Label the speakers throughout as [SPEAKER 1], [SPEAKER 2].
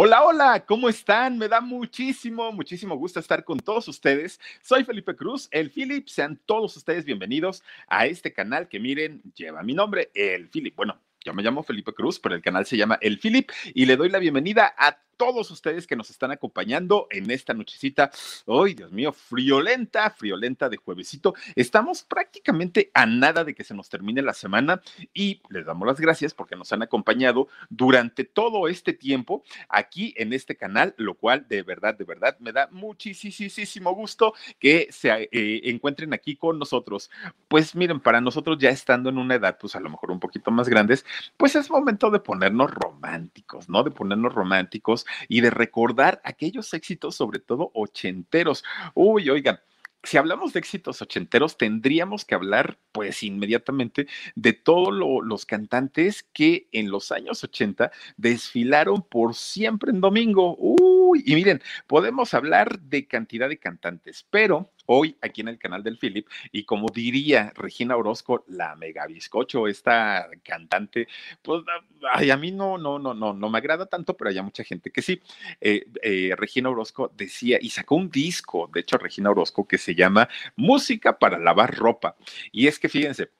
[SPEAKER 1] Hola, hola, ¿cómo están? Me da muchísimo, muchísimo gusto estar con todos ustedes. Soy Felipe Cruz, el Philip. Sean todos ustedes bienvenidos a este canal que miren, lleva mi nombre, el Philip. Bueno, yo me llamo Felipe Cruz, pero el canal se llama El Philip y le doy la bienvenida a todos ustedes que nos están acompañando en esta nochecita. ¡Ay, Dios mío! Friolenta, friolenta de juevesito. Estamos prácticamente a nada de que se nos termine la semana y les damos las gracias porque nos han acompañado durante todo este tiempo aquí en este canal, lo cual de verdad, de verdad me da muchísimo gusto que se eh, encuentren aquí con nosotros. Pues miren, para nosotros ya estando en una edad, pues a lo mejor un poquito más grandes, pues es momento de ponernos románticos, ¿no? De ponernos románticos y de recordar aquellos éxitos, sobre todo ochenteros. Uy, oigan, si hablamos de éxitos ochenteros, tendríamos que hablar, pues, inmediatamente de todos los cantantes que en los años 80 desfilaron por siempre en domingo. Uy, y miren, podemos hablar de cantidad de cantantes, pero hoy aquí en el canal del Philip. Y como diría Regina Orozco, la mega bizcocho, esta cantante, pues a mí no, no, no, no, no me agrada tanto, pero hay mucha gente que sí. Eh, eh, Regina Orozco decía y sacó un disco, de hecho, Regina Orozco, que se llama Música para lavar ropa. Y es que fíjense,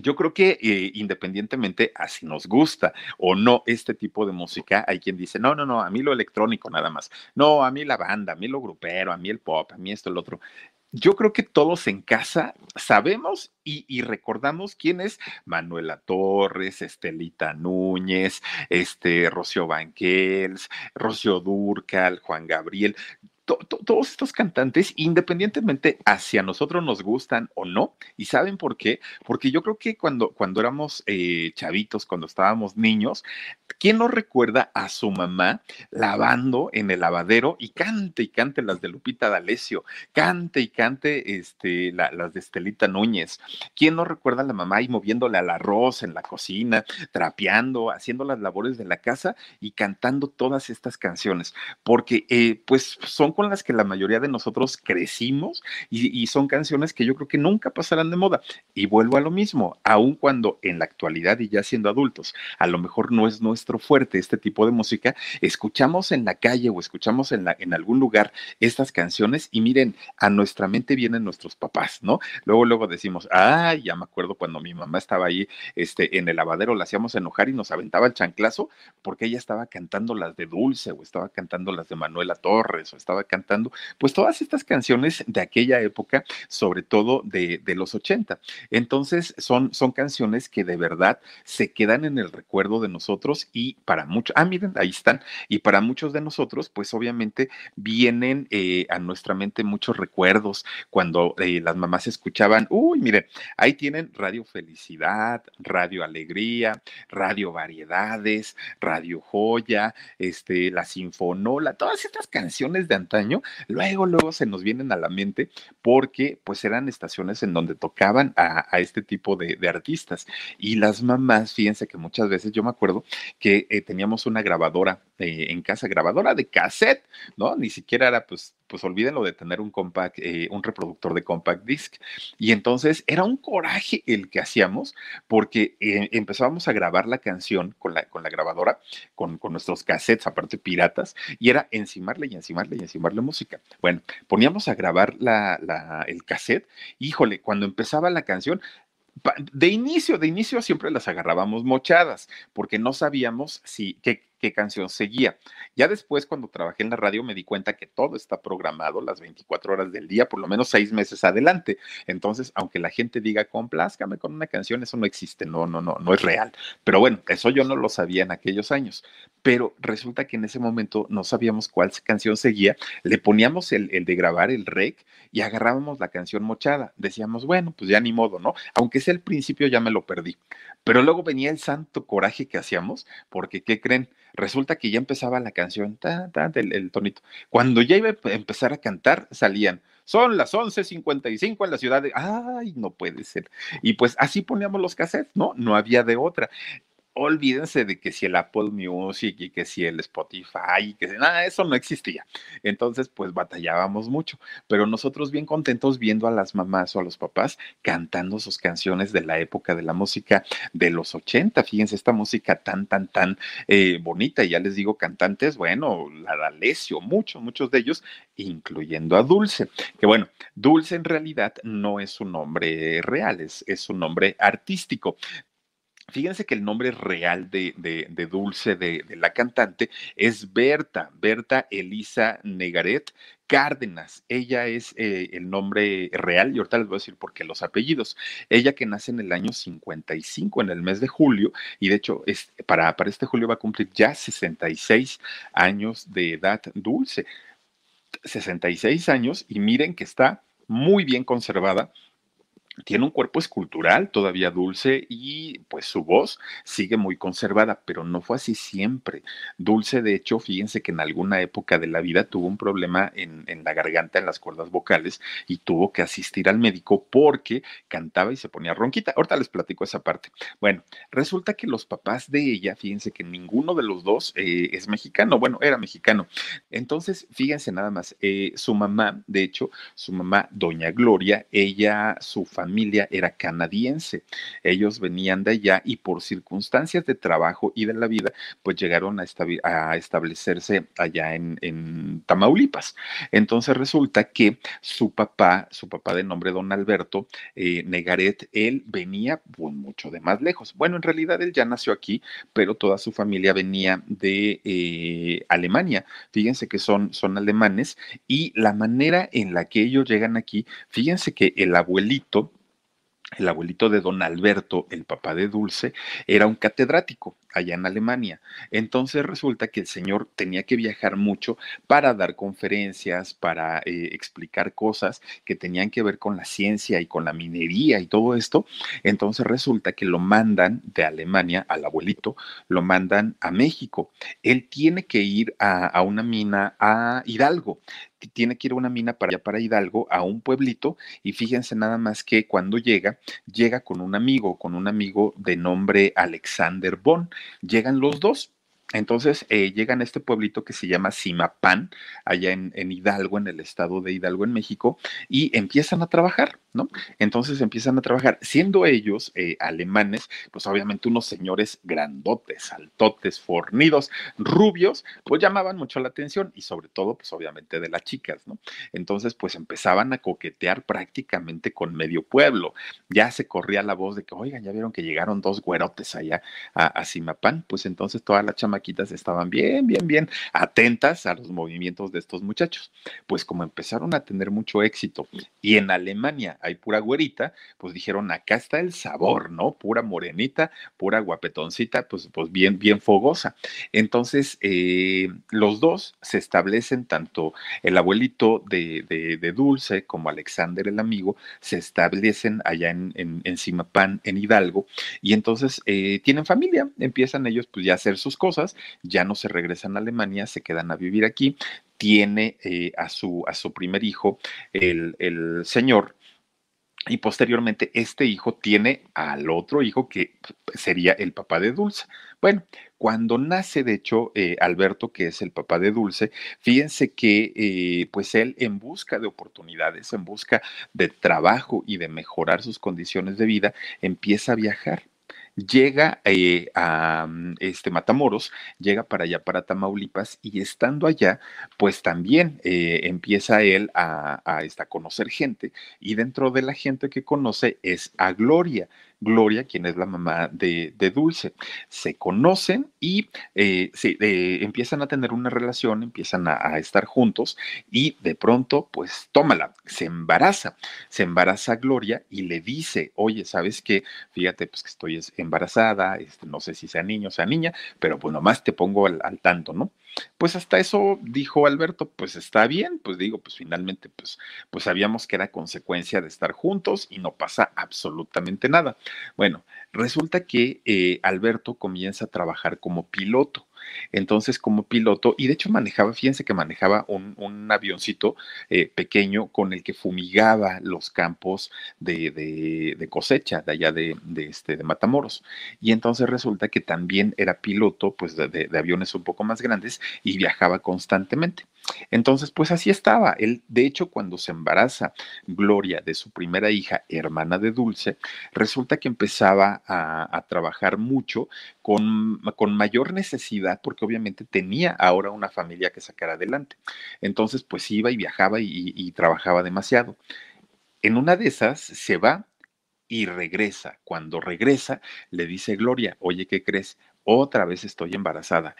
[SPEAKER 1] yo creo que eh, independientemente a si nos gusta o no este tipo de música, hay quien dice, no, no, no, a mí lo electrónico nada más, no, a mí la banda, a mí lo grupero, a mí el pop, a mí esto, el otro. Yo creo que todos en casa sabemos y, recordamos quién es Manuela Torres, Estelita Núñez, este, Rocío Banquels, Rocío Durcal, Juan Gabriel todos estos cantantes, independientemente hacia nosotros nos gustan o no, y saben por qué, porque yo creo que cuando, cuando éramos eh, chavitos, cuando estábamos niños, ¿quién no recuerda a su mamá lavando en el lavadero y cante y cante las de Lupita D'Alessio, cante y cante este, las de Estelita Núñez? ¿Quién no recuerda a la mamá y moviéndole al arroz en la cocina, trapeando, haciendo las labores de la casa y cantando todas estas canciones? Porque eh, pues son con las que la mayoría de nosotros crecimos y, son canciones que yo creo que nunca pasarán de moda. Y vuelvo a lo mismo, aun cuando en la actualidad y ya siendo adultos, a lo mejor no es nuestro fuerte este tipo de música, escuchamos en la calle o escuchamos en, la, en algún lugar estas canciones y miren, a nuestra mente vienen nuestros papás, ¿no? Luego, luego decimos, ay, ya me acuerdo cuando mi mamá estaba ahí este, en el lavadero, la hacíamos enojar y nos aventaba el chanclazo porque ella estaba cantando las de Dulce o estaba cantando las de Manuela Torres o estaba cantando, pues todas estas canciones de aquella época, sobre todo de, los 80. Entonces son, son canciones que de verdad se quedan en el recuerdo de nosotros y para muchos, ah, miren, ahí están, y para muchos de nosotros, pues obviamente vienen eh, a nuestra mente muchos recuerdos cuando eh, las mamás escuchaban, uy, miren, ahí tienen Radio Felicidad, Radio Alegría, Radio Variedades, Radio Joya, este, La Sinfonola, todas estas canciones de antaño, luego, luego se nos vienen a la mente porque pues eran estaciones en donde tocaban a, este tipo de, artistas. Y las mamás, fíjense que muchas veces yo me acuerdo que eh, teníamos una grabadora eh, en casa, grabadora de cassette, ¿no? Ni siquiera era pues pues olvídenlo de tener un compact, eh, un reproductor de compact disc. Y entonces era un coraje el que hacíamos porque empezábamos a grabar la canción con la, con la grabadora, con, con, nuestros cassettes, aparte piratas, y era encimarle y encimarle y encimarle música. Bueno, poníamos a grabar la, el cassette, híjole, cuando empezaba la canción, de inicio, de inicio siempre las agarrábamos mochadas, porque no sabíamos si qué, qué canción seguía. Ya después, cuando trabajé en la radio, me di cuenta que todo está programado las 24 horas del día, por lo menos seis meses adelante. Entonces, aunque la gente diga, complázcame con una canción, eso no existe, no, no, no, no es real. Pero bueno, eso yo no lo sabía en aquellos años. Pero resulta que en ese momento no sabíamos cuál canción seguía, le poníamos el, el de grabar el rec y agarrábamos la canción mochada. Decíamos, bueno, pues ya ni modo, ¿no? Aunque sea el principio, ya me lo perdí. Pero luego venía el santo coraje que hacíamos, porque, ¿qué creen? Resulta que ya empezaba la canción, ta, ta, el, tonito. Cuando ya iba a empezar a cantar, salían. Son las 11:55 en la ciudad de. ¡Ay, no puede ser! Y pues así poníamos los cassettes, ¿no? No había de otra. Olvídense de que si el Apple Music y que si el Spotify y que si nada, eso no existía. Entonces, pues batallábamos mucho, pero nosotros bien contentos viendo a las mamás o a los papás cantando sus canciones de la época de la música de los 80. Fíjense, esta música tan, tan, tan eh, bonita. Y ya les digo, cantantes, bueno, la D'Alessio, muchos, muchos de ellos, incluyendo a Dulce. Que bueno, Dulce en realidad no es un nombre real, es, es un nombre artístico. Fíjense que el nombre real de, Dulce, de, la cantante, es Berta, Berta Elisa Negaret Cárdenas. Ella es eh, el nombre real y ahorita les voy a decir por qué los apellidos. Ella que nace en el año 55, en el mes de julio, y de hecho es, para, para este julio va a cumplir ya 66 años de edad Dulce. 66 años y miren que está muy bien conservada tiene un cuerpo escultural todavía dulce y pues su voz sigue muy conservada, pero no fue así siempre. Dulce, de hecho, fíjense que en alguna época de la vida tuvo un problema en, en, la garganta, en las cuerdas vocales y tuvo que asistir al médico porque cantaba y se ponía ronquita. Ahorita les platico esa parte. Bueno, resulta que los papás de ella, fíjense que ninguno de los dos eh, es mexicano, bueno, era mexicano. Entonces, fíjense nada más, eh, su mamá, de hecho, su mamá, doña Gloria, ella, su familia, familia era canadiense. Ellos venían de allá y por circunstancias de trabajo y de la vida, pues llegaron a, establecerse allá en, Tamaulipas. Entonces resulta que su papá, su papá de nombre don Alberto eh, Negaret, él venía pues, mucho de más lejos. Bueno, en realidad él ya nació aquí, pero toda su familia venía de eh, Alemania. Fíjense que son, son alemanes y la manera en la que ellos llegan aquí, fíjense que el abuelito, el abuelito de don Alberto, el papá de Dulce, era un catedrático allá en Alemania. Entonces resulta que el señor tenía que viajar mucho para dar conferencias, para eh, explicar cosas que tenían que ver con la ciencia y con la minería y todo esto. Entonces resulta que lo mandan de Alemania al abuelito, lo mandan a México. Él tiene que ir a, a una mina a Hidalgo tiene que ir a una mina para allá, para Hidalgo, a un pueblito, y fíjense nada más que cuando llega, llega con un amigo, con un amigo de nombre Alexander Bon. Llegan los dos, entonces eh, llegan a este pueblito que se llama Simapán, allá en, Hidalgo, en el estado de Hidalgo, en México, y empiezan a trabajar, ¿no? Entonces empiezan a trabajar, siendo ellos eh, alemanes, pues obviamente unos señores grandotes, altotes, fornidos, rubios, pues llamaban mucho la atención y sobre todo, pues obviamente de las chicas, ¿no? Entonces, pues empezaban a coquetear prácticamente con medio pueblo. Ya se corría la voz de que, oigan, ya vieron que llegaron dos güerotes allá a, a Simapán, pues entonces toda la chama estaban bien, bien, bien atentas a los movimientos de estos muchachos. Pues como empezaron a tener mucho éxito y en Alemania hay pura güerita, pues dijeron, acá está el sabor, ¿no? Pura morenita, pura guapetoncita, pues, pues bien, bien fogosa. Entonces, eh, los dos se establecen, tanto el abuelito de, de, Dulce como Alexander el amigo, se establecen allá en, en, en en Hidalgo, y entonces eh, tienen familia, empiezan ellos pues ya a hacer sus cosas, ya no se regresan a Alemania, se quedan a vivir aquí, tiene eh, a, su, a su primer hijo, el, señor, y posteriormente este hijo tiene al otro hijo que sería el papá de Dulce. Bueno, cuando nace, de hecho, eh, Alberto, que es el papá de Dulce, fíjense que eh, pues él en busca de oportunidades, en busca de trabajo y de mejorar sus condiciones de vida, empieza a viajar llega eh, a mm, este Matamoros, llega para allá, para Tamaulipas, y estando allá, pues también eh, empieza él a, a, a, conocer gente, y dentro de la gente que conoce es a Gloria. Gloria, quien es la mamá de, Dulce. Se conocen y eh, se, empiezan a tener una relación, empiezan a, estar juntos y de pronto, pues tómala, se embaraza, se embaraza Gloria y le dice, oye, ¿sabes qué? Fíjate, pues que estoy embarazada, este, no sé si sea niño o sea niña, pero pues nomás te pongo al, al tanto, ¿no? Pues hasta eso dijo Alberto, pues está bien, pues digo, pues finalmente, pues, pues sabíamos que era consecuencia de estar juntos y no pasa absolutamente nada. Bueno, resulta que eh, Alberto comienza a trabajar como piloto Entonces, como piloto, y de hecho manejaba, fíjense que manejaba un, avioncito eh, pequeño con el que fumigaba los campos de, cosecha de allá de, de, este, de Matamoros. Y entonces resulta que también era piloto pues, de, aviones un poco más grandes y viajaba constantemente. Entonces, pues así estaba. Él, de hecho, cuando se embaraza Gloria de su primera hija, hermana de Dulce, resulta que empezaba a, a trabajar mucho con, con, mayor necesidad, porque obviamente tenía ahora una familia que sacar adelante. Entonces, pues iba y viajaba y, trabajaba demasiado. En una de esas se va y regresa. Cuando regresa, le dice Gloria, oye, ¿qué crees? Otra vez estoy embarazada.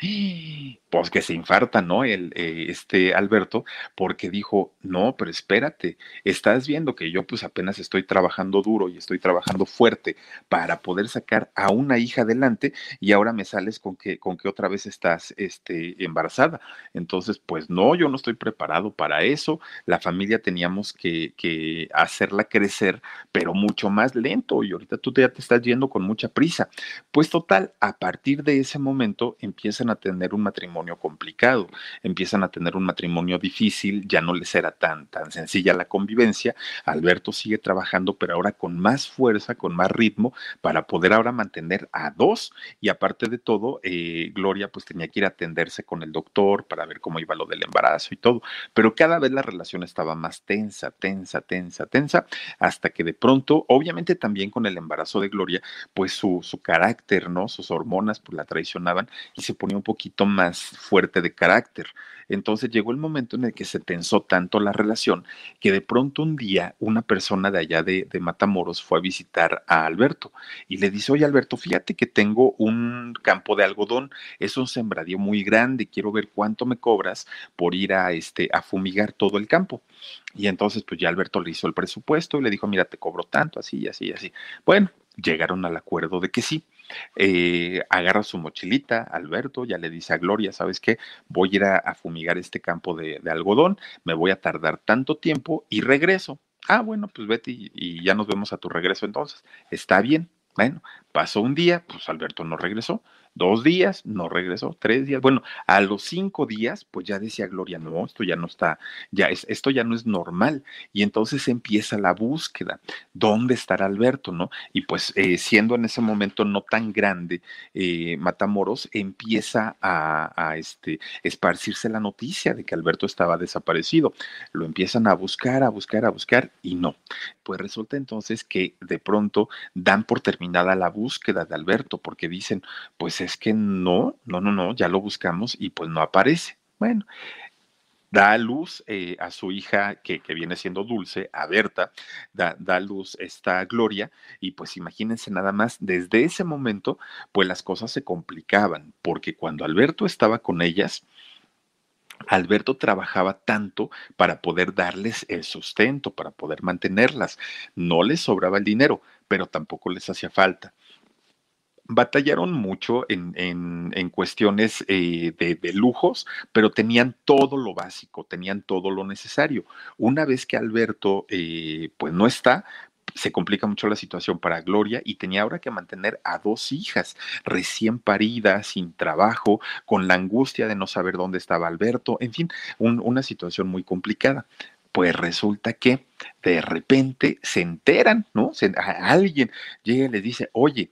[SPEAKER 1] Pues que se infarta, ¿no? El, eh, este Alberto, porque dijo, no, pero espérate, estás viendo que yo pues apenas estoy trabajando duro y estoy trabajando fuerte para poder sacar a una hija adelante y ahora me sales con que, con que otra vez estás este, embarazada. Entonces, pues no, yo no estoy preparado para eso. La familia teníamos que, que hacerla crecer, pero mucho más lento y ahorita tú ya te estás yendo con mucha prisa. Pues total, a partir de ese momento empiezan a tener un matrimonio complicado, empiezan a tener un matrimonio difícil, ya no les era tan, tan sencilla la convivencia. Alberto sigue trabajando, pero ahora con más fuerza, con más ritmo, para poder ahora mantener a dos. Y aparte de todo, eh, Gloria pues tenía que ir a atenderse con el doctor para ver cómo iba lo del embarazo y todo. Pero cada vez la relación estaba más tensa, tensa, tensa, tensa, hasta que de pronto, obviamente también con el embarazo de Gloria, pues su, su carácter, ¿no? Sus hormonas pues la traicionaban y se ponía un poquito más fuerte de carácter. Entonces llegó el momento en el que se tensó tanto la relación que de pronto un día una persona de allá de, de Matamoros fue a visitar a Alberto y le dice, oye Alberto, fíjate que tengo un campo de algodón, es un sembradío muy grande, quiero ver cuánto me cobras por ir a, este, a fumigar todo el campo. Y entonces pues ya Alberto le hizo el presupuesto y le dijo, mira, te cobro tanto, así, así, así. Bueno, llegaron al acuerdo de que sí. Eh, agarra su mochilita, Alberto, ya le dice a Gloria, ¿sabes qué? Voy a ir a, fumigar este campo de, algodón, me voy a tardar tanto tiempo y regreso. Ah, bueno, pues vete y ya nos vemos a tu regreso entonces. Está bien. Bueno, pasó un día, pues Alberto no regresó dos días, no regresó, tres días. Bueno, a los cinco días, pues ya decía Gloria, no, esto ya no está, ya es, esto ya no es normal. Y entonces empieza la búsqueda. ¿Dónde estará Alberto, no? Y pues eh, siendo en ese momento no tan grande, eh, Matamoros empieza a, a, este, esparcirse la noticia de que Alberto estaba desaparecido. Lo empiezan a buscar, a buscar, a buscar y no. Pues resulta entonces que de pronto dan por terminada la búsqueda de Alberto porque dicen, pues es que no, no, no, no, ya lo buscamos y pues no aparece. Bueno, da a luz eh, a su hija que, viene siendo Dulce, a Berta, da, da, a luz esta Gloria y pues imagínense nada más, desde ese momento pues las cosas se complicaban porque cuando Alberto estaba con ellas, Alberto trabajaba tanto para poder darles el sustento, para poder mantenerlas. No les sobraba el dinero, pero tampoco les hacía falta batallaron mucho en, en, en cuestiones eh, de, de, lujos, pero tenían todo lo básico, tenían todo lo necesario. Una vez que Alberto eh, pues no está, se complica mucho la situación para Gloria y tenía ahora que mantener a dos hijas recién paridas, sin trabajo, con la angustia de no saber dónde estaba Alberto, en fin, un, una situación muy complicada. Pues resulta que de repente se enteran, ¿no? Se, alguien llega y le dice, oye,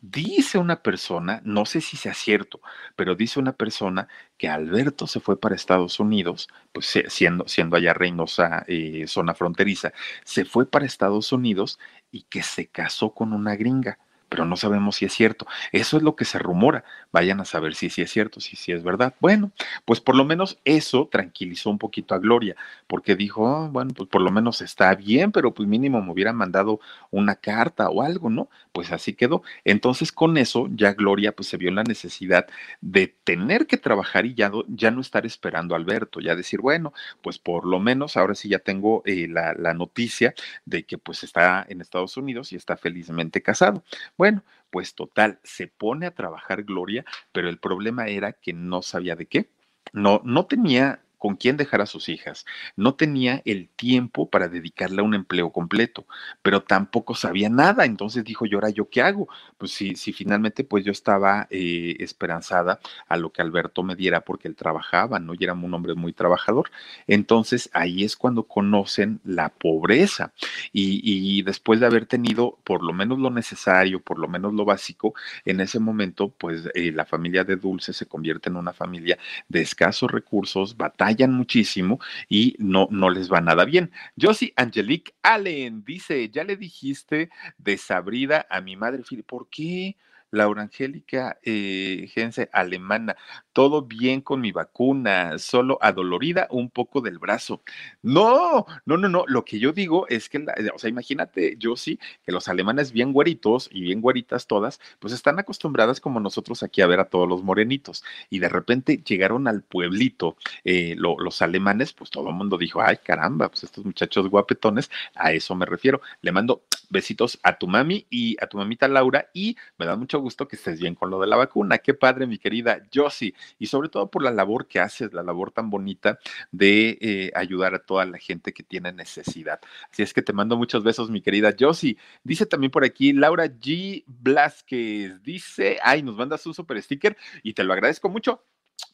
[SPEAKER 1] Dice una persona, no sé si sea cierto, pero dice una persona que Alberto se fue para Estados Unidos, pues siendo, siendo allá Reynosa, eh, zona fronteriza, se fue para Estados Unidos y que se casó con una gringa pero no sabemos si es cierto. Eso es lo que se rumora. Vayan a saber si, si es cierto, si, si es verdad. Bueno, pues por lo menos eso tranquilizó un poquito a Gloria, porque dijo, oh, bueno, pues por lo menos está bien, pero pues mínimo me hubieran mandado una carta o algo, ¿no? Pues así quedó. Entonces con eso ya Gloria pues se vio en la necesidad de tener que trabajar y ya, ya no estar esperando a Alberto, ya decir, bueno, pues por lo menos ahora sí ya tengo eh, la, la noticia de que pues está en Estados Unidos y está felizmente casado. Bueno, pues total, se pone a trabajar Gloria, pero el problema era que no sabía de qué. No, no tenía con quién dejar a sus hijas. No tenía el tiempo para dedicarle a un empleo completo, pero tampoco sabía nada. Entonces dijo, ¿y ahora yo qué hago? Pues si, si finalmente pues yo estaba eh, esperanzada a lo que Alberto me diera porque él trabajaba, ¿no? Y era un hombre muy trabajador. Entonces ahí es cuando conocen la pobreza. Y, después de haber tenido por lo menos lo necesario, por lo menos lo básico, en ese momento pues eh, la familia de Dulce se convierte en una familia de escasos recursos, batallan muchísimo y no, no les va nada bien. Josie Angelique Allen dice, ya le dijiste desabrida a mi madre, ¿por qué? Laura Angélica eh, alemana, todo bien con mi vacuna, solo adolorida un poco del brazo. No, no, no, no, lo que yo digo es que, o sea, imagínate, yo sí, que los alemanes bien güeritos y bien güeritas todas, pues están acostumbradas como nosotros aquí a ver a todos los morenitos. Y de repente llegaron al pueblito eh, los alemanes, pues todo el mundo dijo, ay caramba, pues estos muchachos guapetones, a eso me refiero. Le mando besitos a tu mami y a tu mamita Laura y me da mucho gusto que estés bien con lo de la vacuna. Qué padre, mi querida Josie. Y sobre todo por la labor que haces, la labor tan bonita de eh, ayudar a toda la gente que tiene necesidad. Así es que te mando muchos besos, mi querida Josie. Dice también por aquí Laura G. Blasquez. Dice, ay, nos mandas un super sticker y te lo agradezco mucho,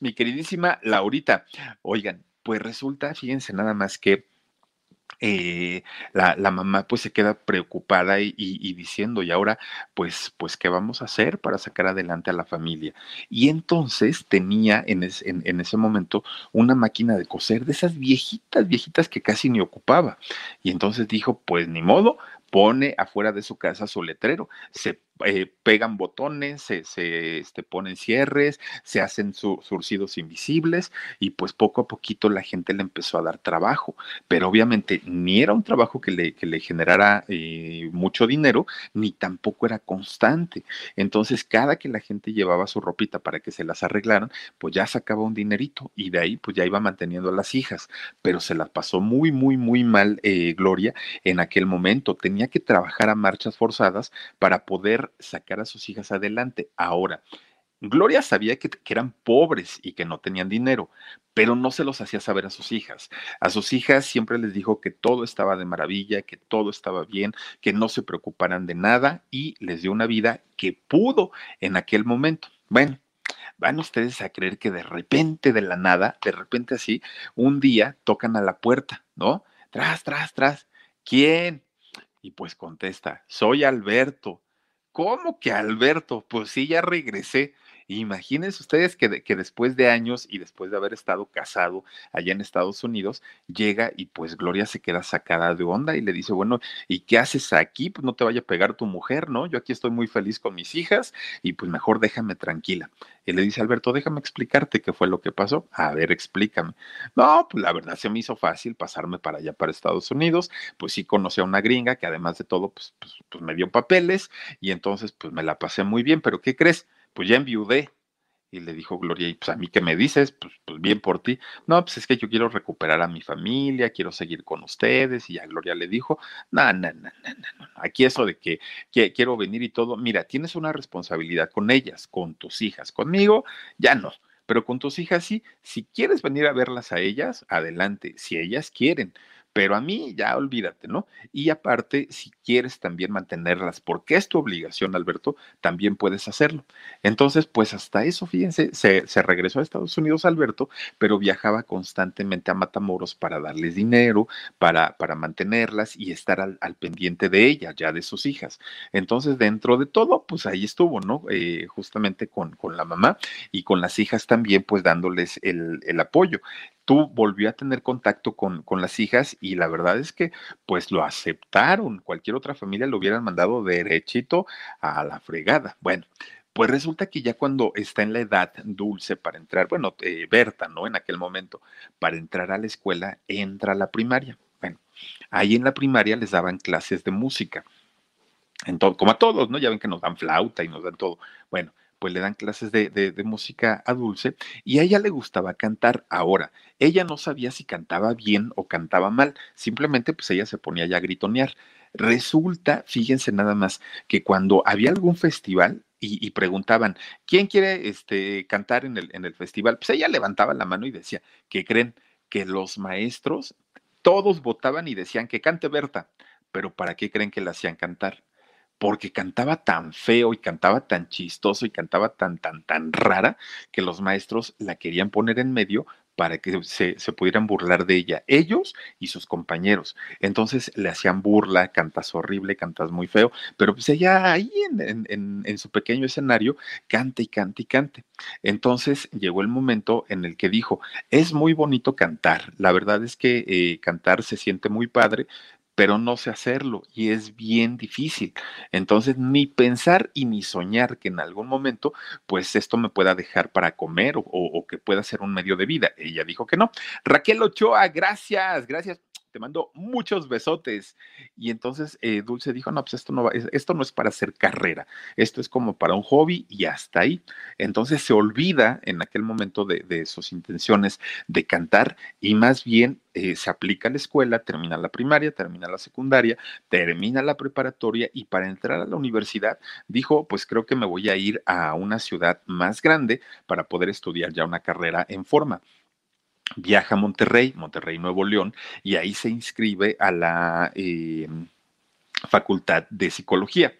[SPEAKER 1] mi queridísima Laurita. Oigan, pues resulta, fíjense nada más que eh, la, la, mamá pues se queda preocupada y, diciendo, y ahora pues, pues, ¿qué vamos a hacer para sacar adelante a la familia? Y entonces tenía en, en, en, ese momento una máquina de coser de esas viejitas, viejitas que casi ni ocupaba. Y entonces dijo, pues ni modo, pone afuera de su casa su letrero, se eh, pegan botones, se, se este, ponen cierres, se hacen surcidos invisibles y pues poco a poquito la gente le empezó a dar trabajo, pero obviamente ni era un trabajo que le, que le generara eh, mucho dinero, ni tampoco era constante. Entonces, cada que la gente llevaba su ropita para que se las arreglaran, pues ya sacaba un dinerito y de ahí pues ya iba manteniendo a las hijas, pero se las pasó muy, muy, muy mal eh, Gloria en aquel momento. Tenía que trabajar a marchas forzadas para poder sacar a sus hijas adelante. Ahora, Gloria sabía que, eran pobres y que no tenían dinero, pero no se los hacía saber a sus hijas. A sus hijas siempre les dijo que todo estaba de maravilla, que todo estaba bien, que no se preocuparan de nada y les dio una vida que pudo en aquel momento. Bueno, van ustedes a creer que de repente, de la nada, de repente así, un día tocan a la puerta, ¿no? Tras, tras, tras. ¿Quién? Y pues contesta, soy Alberto. ¿Cómo que Alberto? Pues sí, ya regresé. Imagínense ustedes que, que, después de años y después de haber estado casado allá en Estados Unidos, llega y pues Gloria se queda sacada de onda y le dice, bueno, ¿y qué haces aquí? Pues no te vaya a pegar tu mujer, ¿no? Yo aquí estoy muy feliz con mis hijas y pues mejor déjame tranquila. Y le dice, Alberto, déjame explicarte qué fue lo que pasó. A ver, explícame. No, pues la verdad se me hizo fácil pasarme para allá, para Estados Unidos. Pues sí conocí a una gringa que además de todo, pues, pues, pues me dio papeles y entonces pues me la pasé muy bien, pero ¿qué crees? Pues ya enviudé. Y le dijo Gloria, y pues a mí qué me dices, pues, pues bien por ti. No, pues es que yo quiero recuperar a mi familia, quiero seguir con ustedes. Y ya Gloria le dijo, no, no, no, no, no, aquí eso de que, que quiero venir y todo, mira, tienes una responsabilidad con ellas, con tus hijas, conmigo, ya no pero con tus hijas sí, si quieres venir a verlas a ellas, adelante, si ellas quieren, pero a mí ya olvídate, ¿no? Y aparte, si quieres también mantenerlas, porque es tu obligación, Alberto, también puedes hacerlo. Entonces, pues hasta eso, fíjense, se, regresó a Estados Unidos Alberto, pero viajaba constantemente a Matamoros para darles dinero, para, para mantenerlas y estar al, pendiente de ella, ya de sus hijas. Entonces, dentro de todo, pues ahí estuvo, ¿no? Eh, justamente con, con la mamá y con las hijas también, pues dándoles el, el apoyo tú volvió a tener contacto con, con, las hijas y la verdad es que pues lo aceptaron. Cualquier otra familia lo hubieran mandado derechito a la fregada. Bueno. Pues resulta que ya cuando está en la edad dulce para entrar, bueno, eh, Berta, ¿no? En aquel momento, para entrar a la escuela, entra a la primaria. Bueno, ahí en la primaria les daban clases de música. Entonces, como a todos, ¿no? Ya ven que nos dan flauta y nos dan todo. Bueno, pues le dan clases de, de, música a Dulce y a ella le gustaba cantar. Ahora, ella no sabía si cantaba bien o cantaba mal, simplemente pues ella se ponía ya a gritonear. Resulta, fíjense nada más, que cuando había algún festival, y, preguntaban, ¿quién quiere este, cantar en el, en el festival? Pues ella levantaba la mano y decía, ¿qué creen? que los maestros, todos votaban y decían que cante Berta, pero ¿para qué creen que la hacían cantar? Porque cantaba tan feo y cantaba tan chistoso y cantaba tan, tan, tan rara que los maestros la querían poner en medio para que se, pudieran burlar de ella, ellos y sus compañeros. Entonces le hacían burla, cantas horrible, cantas muy feo, pero pues ella ahí en, su pequeño escenario canta y canta y cante. Entonces llegó el momento en el que dijo, es muy bonito cantar, la verdad es que eh, cantar se siente muy padre, pero no sé hacerlo y es bien difícil. Entonces, ni pensar y ni soñar que en algún momento, pues esto me pueda dejar para comer o, que pueda ser un medio de vida. Ella dijo que no. Raquel Ochoa, gracias, gracias te mando muchos besotes. Y entonces eh, Dulce dijo, no, pues esto no, va, esto no es para hacer carrera, esto es como para un hobby y hasta ahí. Entonces se olvida en aquel momento de, sus intenciones de cantar y más bien eh, se aplica a la escuela, termina la primaria, termina la secundaria, termina la preparatoria y para entrar a la universidad dijo, pues creo que me voy a ir a una ciudad más grande para poder estudiar ya una carrera en forma viaja a Monterrey, Monterrey, Nuevo León, y ahí se inscribe a la eh, Facultad de Psicología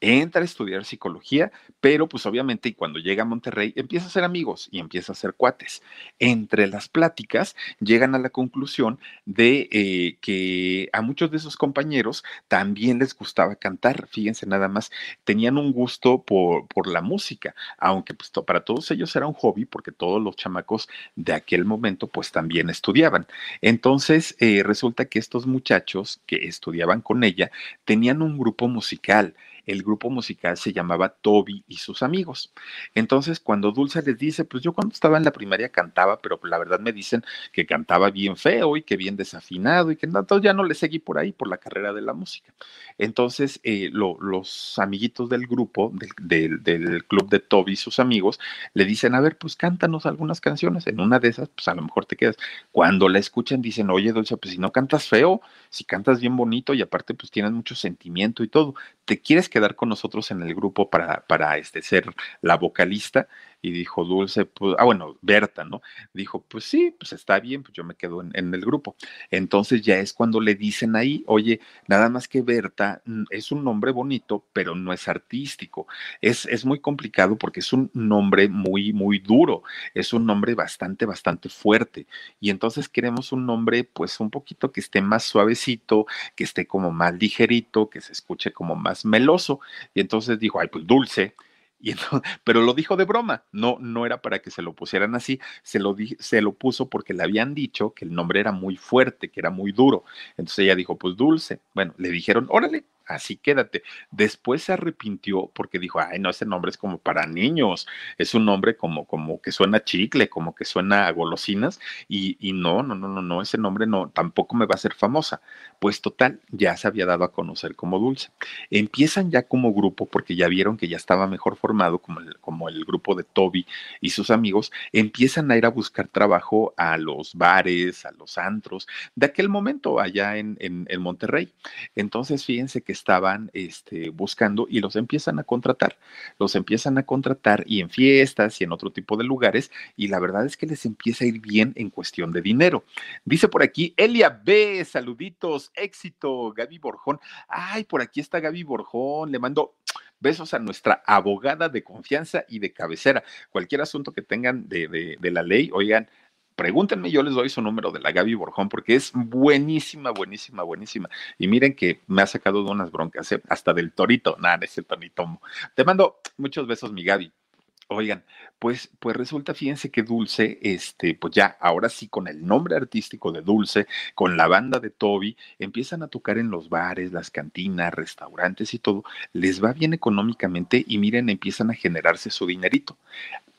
[SPEAKER 1] entra a estudiar psicología, pero pues obviamente cuando llega a Monterrey empieza a ser amigos y empieza a ser cuates. Entre las pláticas llegan a la conclusión de eh, que a muchos de sus compañeros también les gustaba cantar, fíjense nada más, tenían un gusto por, por la música, aunque pues para todos ellos era un hobby porque todos los chamacos de aquel momento pues también estudiaban. Entonces eh, resulta que estos muchachos que estudiaban con ella tenían un grupo musical el grupo musical se llamaba Toby y sus amigos. Entonces, cuando Dulce les dice, pues yo cuando estaba en la primaria cantaba, pero la verdad me dicen que cantaba bien feo y que bien desafinado y que entonces ya no le seguí por ahí, por la carrera de la música. Entonces, eh, los amiguitos del grupo, del, del, club de Toby y sus amigos, le dicen, a ver, pues cántanos algunas canciones. En una de esas, pues a lo mejor te quedas. Cuando la escuchan, dicen, oye, Dulce, pues si no cantas feo, si cantas bien bonito y aparte, pues tienes mucho sentimiento y todo, ¿te quieres quedar con nosotros en el grupo para, para este, ser la vocalista? Y dijo Dulce, pues, ah, bueno, Berta, ¿no? Dijo, pues sí, pues está bien, pues yo me quedo en, el grupo. Entonces ya es cuando le dicen ahí, oye, nada más que Berta mm, es un nombre bonito, pero no es artístico. Es, es muy complicado porque es un nombre muy, muy duro, es un nombre bastante, bastante fuerte. Y entonces queremos un nombre, pues un poquito que esté más suavecito, que esté como más ligerito, que se escuche como más meloso. Y entonces dijo, ay, pues dulce. Y pero lo dijo de broma, no, no era para que se lo pusieran así, se lo, se lo puso porque le habían dicho que el nombre era muy fuerte, que era muy duro. Entonces ella dijo, pues dulce. Bueno, le dijeron, órale, así quédate. Después se arrepintió porque dijo, ay, no, ese nombre es como para niños, es un nombre como, como que suena chicle, como que suena a golosinas, y, y no, no, no, no, no, ese nombre no, tampoco me va a ser famosa. Pues total, ya se había dado a conocer como Dulce. Empiezan ya como grupo, porque ya vieron que ya estaba mejor formado, como el, como el grupo de Toby y sus amigos, empiezan a ir a buscar trabajo a los bares, a los antros, de aquel momento allá en, en, en Monterrey. Entonces, fíjense que estaban este, buscando y los empiezan a contratar. Los empiezan a contratar y en fiestas y en otro tipo de lugares y la verdad es que les empieza a ir bien en cuestión de dinero. Dice por aquí Elia B, saluditos, éxito, Gaby Borjón. Ay, por aquí está Gaby Borjón, le mando besos a nuestra abogada de confianza y de cabecera. Cualquier asunto que tengan de, de, de la ley, oigan, pregúntenme, yo les doy su número de la Gaby Borjón porque es buenísima, buenísima, buenísima. Y miren que me ha sacado de unas broncas, ¿eh? hasta del torito, nada, es el tonito. Te mando muchos besos, mi Gaby. Oigan, pues, pues resulta, fíjense que Dulce, este, pues ya, ahora sí, con el nombre artístico de Dulce, con la banda de Toby, empiezan a tocar en los bares, las cantinas, restaurantes y todo, les va bien económicamente y miren, empiezan a generarse su dinerito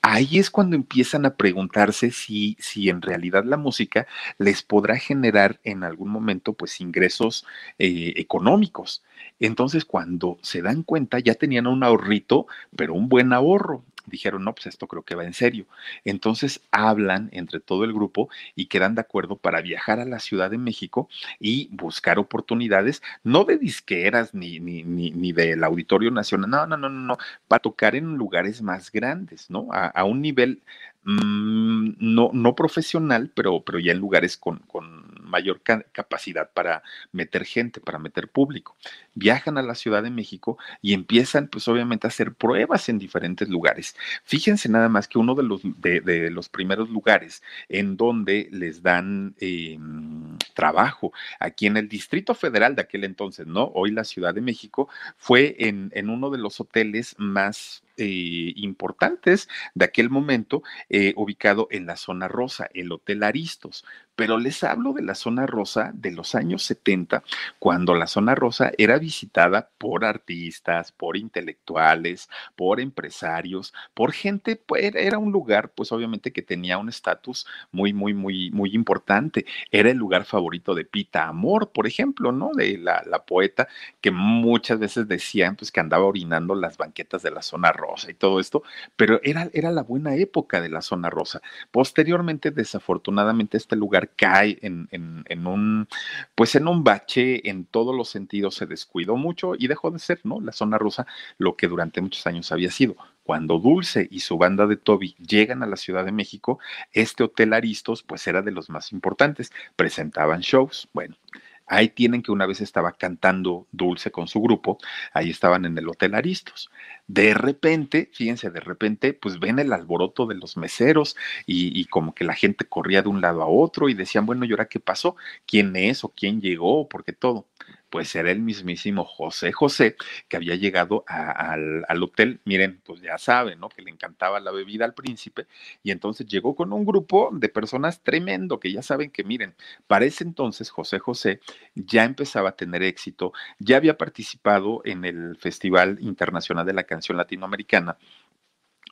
[SPEAKER 1] ahí es cuando empiezan a preguntarse si, si en realidad la música les podrá generar en algún momento pues ingresos eh, económicos. Entonces cuando se dan cuenta ya tenían un ahorrito, pero un buen ahorro dijeron, no, pues esto creo que va en serio. Entonces hablan entre todo el grupo y quedan de acuerdo para viajar a la Ciudad de México y buscar oportunidades, no de disqueras ni, ni, ni, ni del Auditorio Nacional, no, no, no, no, no, para tocar en lugares más grandes, ¿no? A, a un nivel mm, no, no profesional, pero, pero ya en lugares con, con mayor capacidad para meter gente, para meter público. Viajan a la Ciudad de México y empiezan, pues obviamente, a hacer pruebas en diferentes lugares. Fíjense nada más que uno de los, de, los primeros lugares en donde les dan em, trabajo aquí en el Distrito Federal de aquel entonces, ¿no? Hoy la Ciudad de México fue en, en uno de los hoteles más eh, importantes de aquel momento, eh, ubicado en la zona rosa, el Hotel Aristos. Pero les hablo de la zona rosa de los años 70, cuando la zona rosa era visitada por artistas, por intelectuales, por empresarios, por gente, pues era un lugar, pues obviamente que tenía un estatus muy, muy, muy, muy importante. Era el lugar favorito de Pita Amor, por ejemplo, ¿no? De la, la poeta que muchas veces decían, pues que andaba orinando las banquetas de la zona rosa y todo esto, pero era, era la buena época de la zona rosa. Posteriormente, desafortunadamente, este lugar cae en, en, un, pues en un bache, en todos los sentidos se descuidó mucho y dejó de ser, ¿no? La zona rosa, lo que durante muchos años había sido. Cuando Dulce y su banda de Toby llegan a la Ciudad de México, este Hotel Aristos, pues era de los más importantes, presentaban shows, bueno. Ahí tienen que una vez estaba cantando Dulce con su grupo, ahí estaban en el Hotel Aristos. De repente, fíjense, de repente, pues ven el alboroto de los meseros y, como que la gente corría de un lado a otro y decían, bueno, ¿y ahora qué pasó? ¿Quién es o quién llegó? Porque todo pues era el mismísimo José José que había llegado al, al, hotel. Miren, pues ya saben, ¿no? Que le encantaba la bebida al príncipe y entonces llegó con un grupo de personas tremendo que ya saben que, miren, para ese entonces José José ya empezaba a tener éxito, ya había participado en el Festival Internacional de la Canción Latinoamericana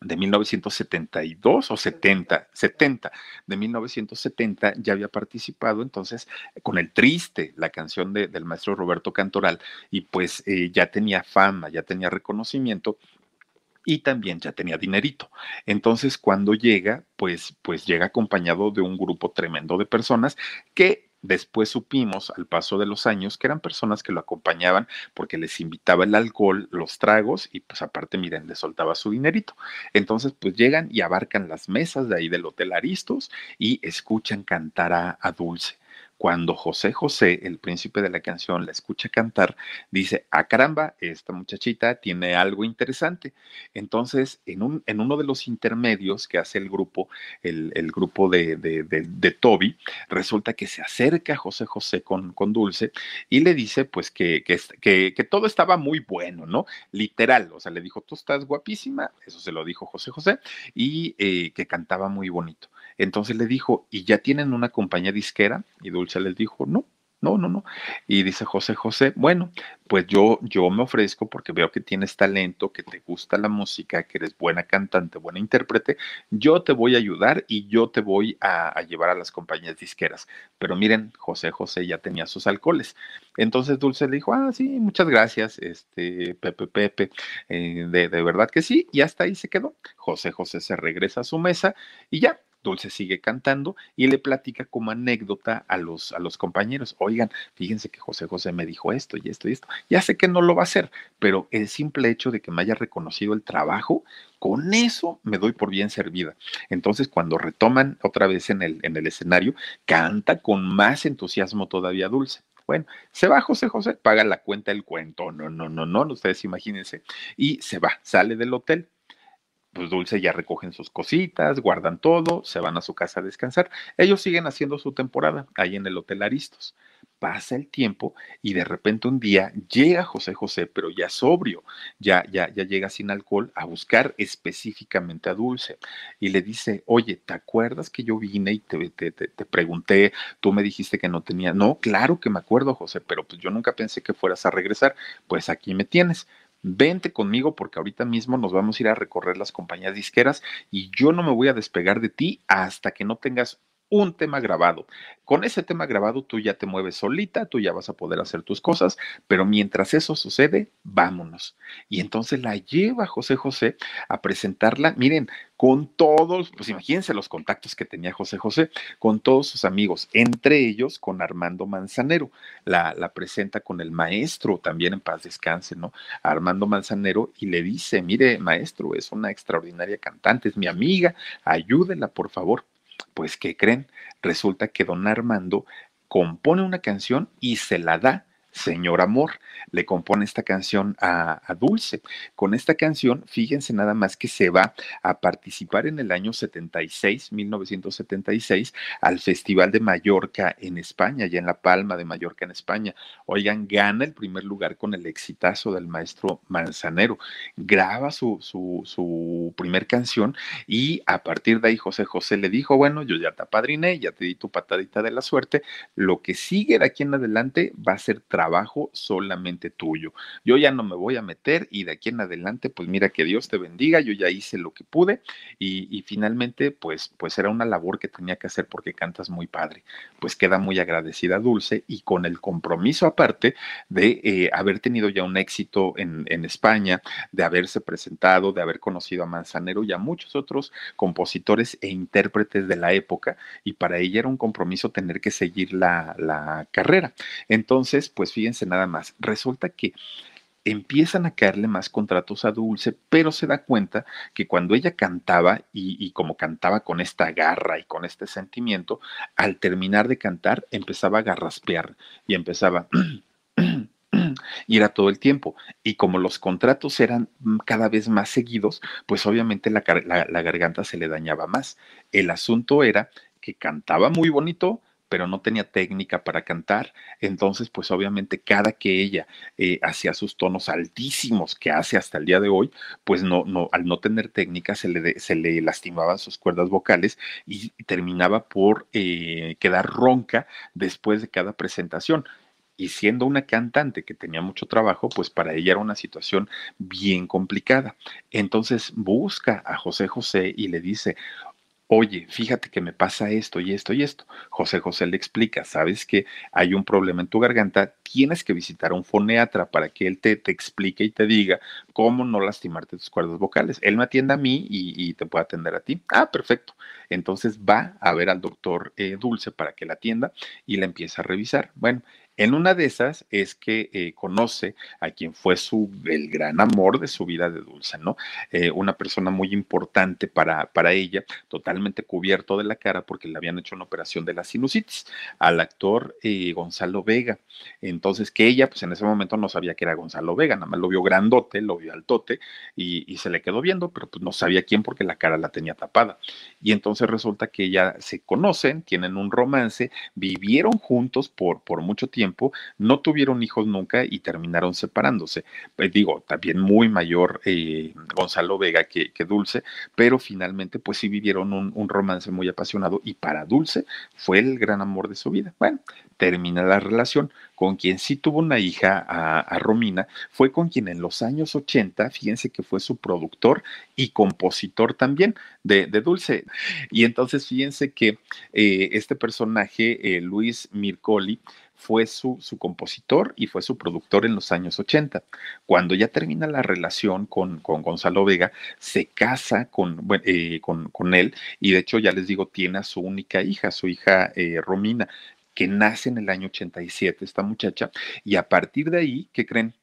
[SPEAKER 1] de 1972 o 70, 70, de 1970 ya había participado entonces con el triste, la canción de, del maestro Roberto Cantoral, y pues eh, ya tenía fama, ya tenía reconocimiento y también ya tenía dinerito. Entonces, cuando llega, pues, pues llega acompañado de un grupo tremendo de personas que Después supimos al paso de los años que eran personas que lo acompañaban porque les invitaba el alcohol, los tragos y pues aparte, miren, les soltaba su dinerito. Entonces, pues llegan y abarcan las mesas de ahí del Hotel Aristos y escuchan cantar a, a Dulce cuando José José, el príncipe de la canción, la escucha cantar, dice, ah caramba, esta muchachita tiene algo interesante. Entonces, en, un, en uno de los intermedios que hace el grupo, el, grupo de, de, Toby, resulta que se acerca José José con, con Dulce y le dice, pues, que, que, que, todo estaba muy bueno, ¿no? Literal, o sea, le dijo, tú estás guapísima, eso se lo dijo José José, y eh, que cantaba muy bonito. Entonces le dijo, ¿y ya tienen una compañía disquera? Y Dulce les dijo, no, no, no, no. Y dice José José, bueno, pues yo, yo me ofrezco porque veo que tienes talento, que te gusta la música, que eres buena cantante, buena intérprete, yo te voy a ayudar y yo te voy a, llevar a las compañías disqueras. Pero miren, José José ya tenía sus alcoholes. Entonces Dulce le dijo, ah, sí, muchas gracias, este, Pepe Pepe, eh, de, de verdad que sí, y hasta ahí se quedó. José José se regresa a su mesa y ya, Dulce sigue cantando y le platica como anécdota a los, a los compañeros, oigan, fíjense que José José me dijo esto y esto y esto, ya sé que no lo va a hacer, pero el simple hecho de que me haya reconocido el trabajo, con eso me doy por bien servida. Entonces, cuando retoman otra vez en el, en el escenario, canta con más entusiasmo todavía Dulce. Bueno, se va José José, paga la cuenta del cuento. No, no, no, no, ustedes imagínense. Y se va, sale del hotel pues Dulce ya recogen sus cositas, guardan todo, se van a su casa a descansar. Ellos siguen haciendo su temporada ahí en el Hotel Aristos. Pasa el tiempo y de repente un día llega José José, pero ya sobrio, ya, ya, ya llega sin alcohol a buscar específicamente a Dulce y le dice, oye, ¿te acuerdas que yo vine y te, te, te pregunté, tú me dijiste que no tenía? No, claro que me acuerdo, José, pero pues yo nunca pensé que fueras a regresar. Pues aquí me tienes vente conmigo porque ahorita mismo nos vamos a ir a recorrer las compañías disqueras y yo no me voy a despegar de ti hasta que no tengas un tema grabado. Con ese tema grabado tú ya te mueves solita, tú ya vas a poder hacer tus cosas, pero mientras eso sucede, vámonos. Y entonces la lleva José José a presentarla, miren, con todos, pues imagínense los contactos que tenía José José, con todos sus amigos, entre ellos con Armando Manzanero. La, presenta con el maestro, también en paz descanse, ¿no? Armando Manzanero y le dice, mire, maestro, es una extraordinaria cantante, es mi amiga, ayúdela, por favor. Pues, ¿qué creen? Resulta que don Armando compone una canción y se la da Señor Amor. Le compone esta canción a, Dulce. Con esta canción, fíjense nada más que se va a participar en el año 76, 1976, al Festival de Mallorca en España, ya en La Palma de Mallorca en España. Oigan, gana el primer lugar con el exitazo del maestro Manzanero. Graba su, su, su primer canción y a partir de ahí José José le dijo, bueno, yo ya te apadriné, ya te di tu patadita de la suerte, lo que sigue de aquí en adelante va a ser trabajo solamente tuyo. Yo ya no me voy a meter y de aquí en adelante, pues mira que Dios te bendiga, yo ya hice lo que pude y, finalmente, pues, pues era una labor que tenía que hacer porque cantas muy padre. Pues queda muy agradecida Dulce y con el compromiso aparte de eh, haber tenido ya un éxito en, en España, de haberse presentado, de haber conocido a Manzanero y a muchos otros compositores e intérpretes de la época y para ella era un compromiso tener que seguir la, la carrera. Entonces, pues fíjense nada más, resulta que empiezan a caerle más contratos a Dulce, pero se da cuenta que cuando ella cantaba y, como cantaba con esta garra y con este sentimiento, al terminar de cantar empezaba a garraspear y empezaba... y era todo el tiempo. Y como los contratos eran cada vez más seguidos, pues obviamente la garganta se le dañaba más. El asunto era que cantaba muy bonito, pero no tenía técnica para cantar. Entonces, pues obviamente cada que ella eh, hacía sus tonos altísimos que hace hasta el día de hoy, pues no, no, al no tener técnica se le, se le lastimaban sus cuerdas vocales y terminaba por eh, quedar ronca después de cada presentación. Y siendo una cantante que tenía mucho trabajo, pues para ella era una situación bien complicada. Entonces busca a José José y le dice, oye, fíjate que me pasa esto y esto y esto. José José le explica, sabes que hay un problema en tu garganta, tienes que visitar a un foneatra para que él te, te explique y te diga cómo no lastimarte tus cuerdas vocales. Él me atiende a mí y, te puede atender a ti. Ah, perfecto. Entonces va a ver al doctor eh, Dulce para que la atienda y la empieza a revisar. Bueno, en una de esas es que eh, conoce a quien fue su, el gran amor de su vida de Dulce, ¿no? Eh, una persona muy importante para, para ella, totalmente cubierto de la cara porque le habían hecho una operación de la sinusitis, al actor eh, Gonzalo Vega. Entonces, que ella, pues en ese momento no sabía que era Gonzalo Vega, nada más lo vio grandote, lo vio altote y, y se le quedó viendo, pero pues no sabía quién porque la cara la tenía tapada. Y entonces resulta que ya se conocen, tienen un romance, vivieron juntos por, por mucho tiempo no tuvieron hijos nunca y terminaron separándose. Pues digo, también muy mayor eh, Gonzalo Vega que, Dulce, pero finalmente pues sí vivieron un, romance muy apasionado y para Dulce fue el gran amor de su vida. Bueno, termina la relación. Con quien sí tuvo una hija, a, Romina, fue con quien en los años 80, fíjense que fue su productor y compositor también de, Dulce. Y entonces fíjense que eh, este personaje, Luis Mircoli, fue su, su, compositor y fue su productor en los años 80. Cuando ya termina la relación con, con Gonzalo Vega, se casa con, eh, con, con, él y de hecho ya les digo, tiene a su única hija, su hija Romina que nace en el año 87 esta muchacha, y a partir de ahí, ¿qué creen?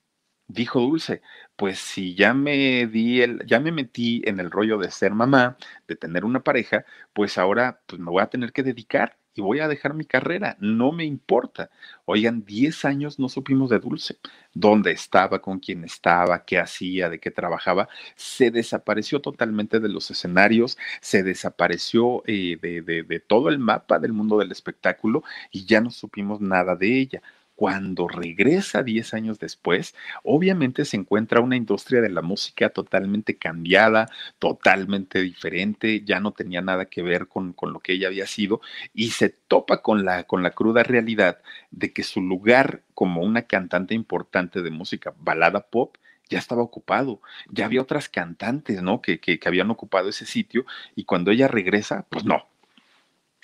[SPEAKER 1] Dijo Dulce, pues si ya me di el, ya me metí en el rollo de ser mamá, de tener una pareja, pues ahora pues me voy a tener que dedicar y voy a dejar mi carrera, no me importa. Oigan, 10 años no supimos de Dulce, dónde estaba, con quién estaba, qué hacía, de qué trabajaba, se desapareció totalmente de los escenarios, se desapareció eh, de, de todo el mapa del mundo del espectáculo y ya no supimos nada de ella. Cuando regresa 10 años después, obviamente se encuentra una industria de la música totalmente cambiada, totalmente diferente, ya no tenía nada que ver con, con lo que ella había sido y se topa con la, con la cruda realidad de que su lugar como una cantante importante de música balada pop ya estaba ocupado, ya había otras cantantes, ¿no? Que, que, que habían ocupado ese sitio y cuando ella regresa, pues no,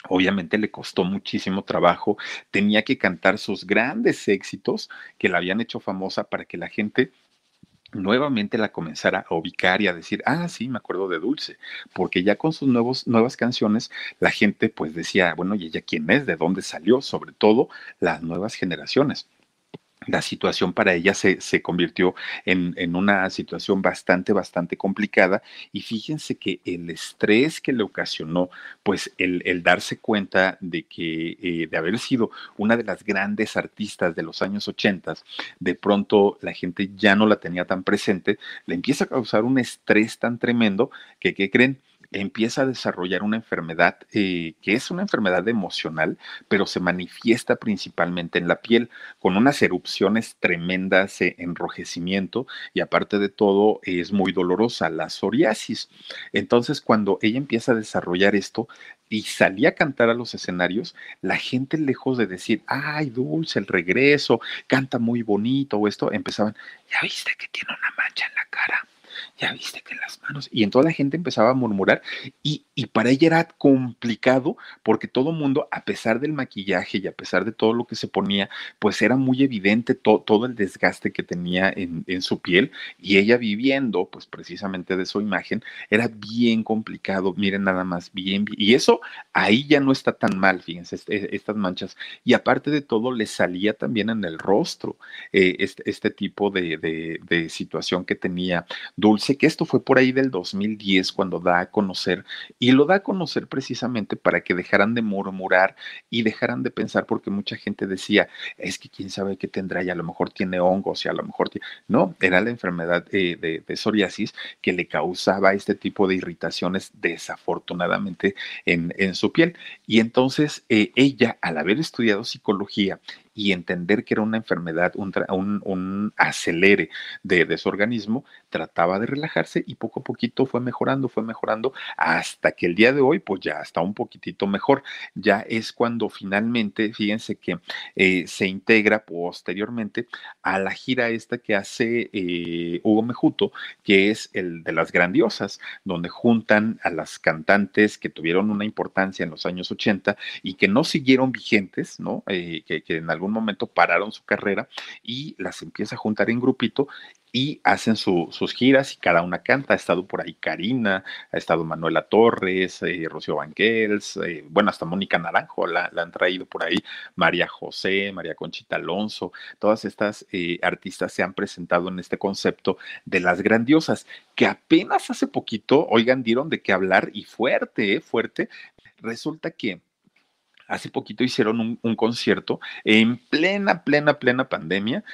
[SPEAKER 1] Obviamente le costó muchísimo trabajo, tenía que cantar sus grandes éxitos que la habían hecho famosa para que la gente nuevamente la comenzara a ubicar y a decir, ah, sí, me acuerdo de Dulce, porque ya con sus nuevos, nuevas canciones la gente pues decía, bueno, ¿y ella quién es? ¿De dónde salió? Sobre todo las nuevas generaciones la situación para ella se, se convirtió en, en, una situación bastante, bastante complicada. Y fíjense que el estrés que le ocasionó, pues el, el darse cuenta de que, eh, de haber sido una de las grandes artistas de los años 80, de pronto la gente ya no la tenía tan presente, le empieza a causar un estrés tan tremendo que, ¿qué creen? Empieza a desarrollar una enfermedad eh, que es una enfermedad emocional, pero se manifiesta principalmente en la piel, con unas erupciones tremendas, eh, enrojecimiento y aparte de todo es muy dolorosa, la psoriasis. Entonces, cuando ella empieza a desarrollar esto, y salía a cantar a los escenarios, la gente lejos de decir, ay, Dulce, el regreso, canta muy bonito o esto, empezaban, ya viste que tiene una mancha en la cara ya viste que las manos, y en toda la gente empezaba a murmurar y, y para ella era complicado porque todo mundo, a pesar del maquillaje y a pesar de todo lo que se ponía, pues era muy evidente todo el desgaste que tenía en, en, su piel y ella viviendo pues precisamente de su imagen, era bien complicado, miren nada más, bien, y eso ahí ya no está tan mal, fíjense, este, estas manchas, y aparte de todo le salía también en el rostro eh, este, este, tipo de, de situación que tenía Dulce, que esto fue por ahí del 2010 cuando da a conocer, y lo da a conocer precisamente para que dejaran de murmurar y dejaran de pensar, porque mucha gente decía, es que quién sabe qué tendrá, y a lo mejor tiene hongos, y a lo mejor tiene... No, era la enfermedad eh, de, psoriasis que le causaba este tipo de irritaciones desafortunadamente en, en su piel. Y entonces eh, ella, al haber estudiado psicología y entender que era una enfermedad, un, un, acelere de, de, su organismo, trataba de relajarse y poco a poquito fue mejorando, fue mejorando, hasta que el día de hoy, pues ya está un poquitito mejor. Ya es cuando finalmente, fíjense que eh, se integra posteriormente a la gira esta que hace eh, Hugo Mejuto, que es el de las grandiosas, donde juntan a las cantantes que tuvieron una importancia en los años 80 y que no siguieron vigentes, ¿no? Eh, que, que en algún momento pararon su carrera y las empieza a juntar en grupito y hacen su, sus giras y cada una canta. Ha estado por ahí Karina, ha estado Manuela Torres, eh, Rocío Banquels, eh, bueno, hasta Mónica Naranjo la, la, han traído por ahí, María José, María Conchita Alonso, todas estas eh, artistas se han presentado en este concepto de las grandiosas, que apenas hace poquito, oigan, dieron de qué hablar y fuerte, eh, fuerte. Resulta que hace poquito hicieron un, concierto en plena, plena, plena pandemia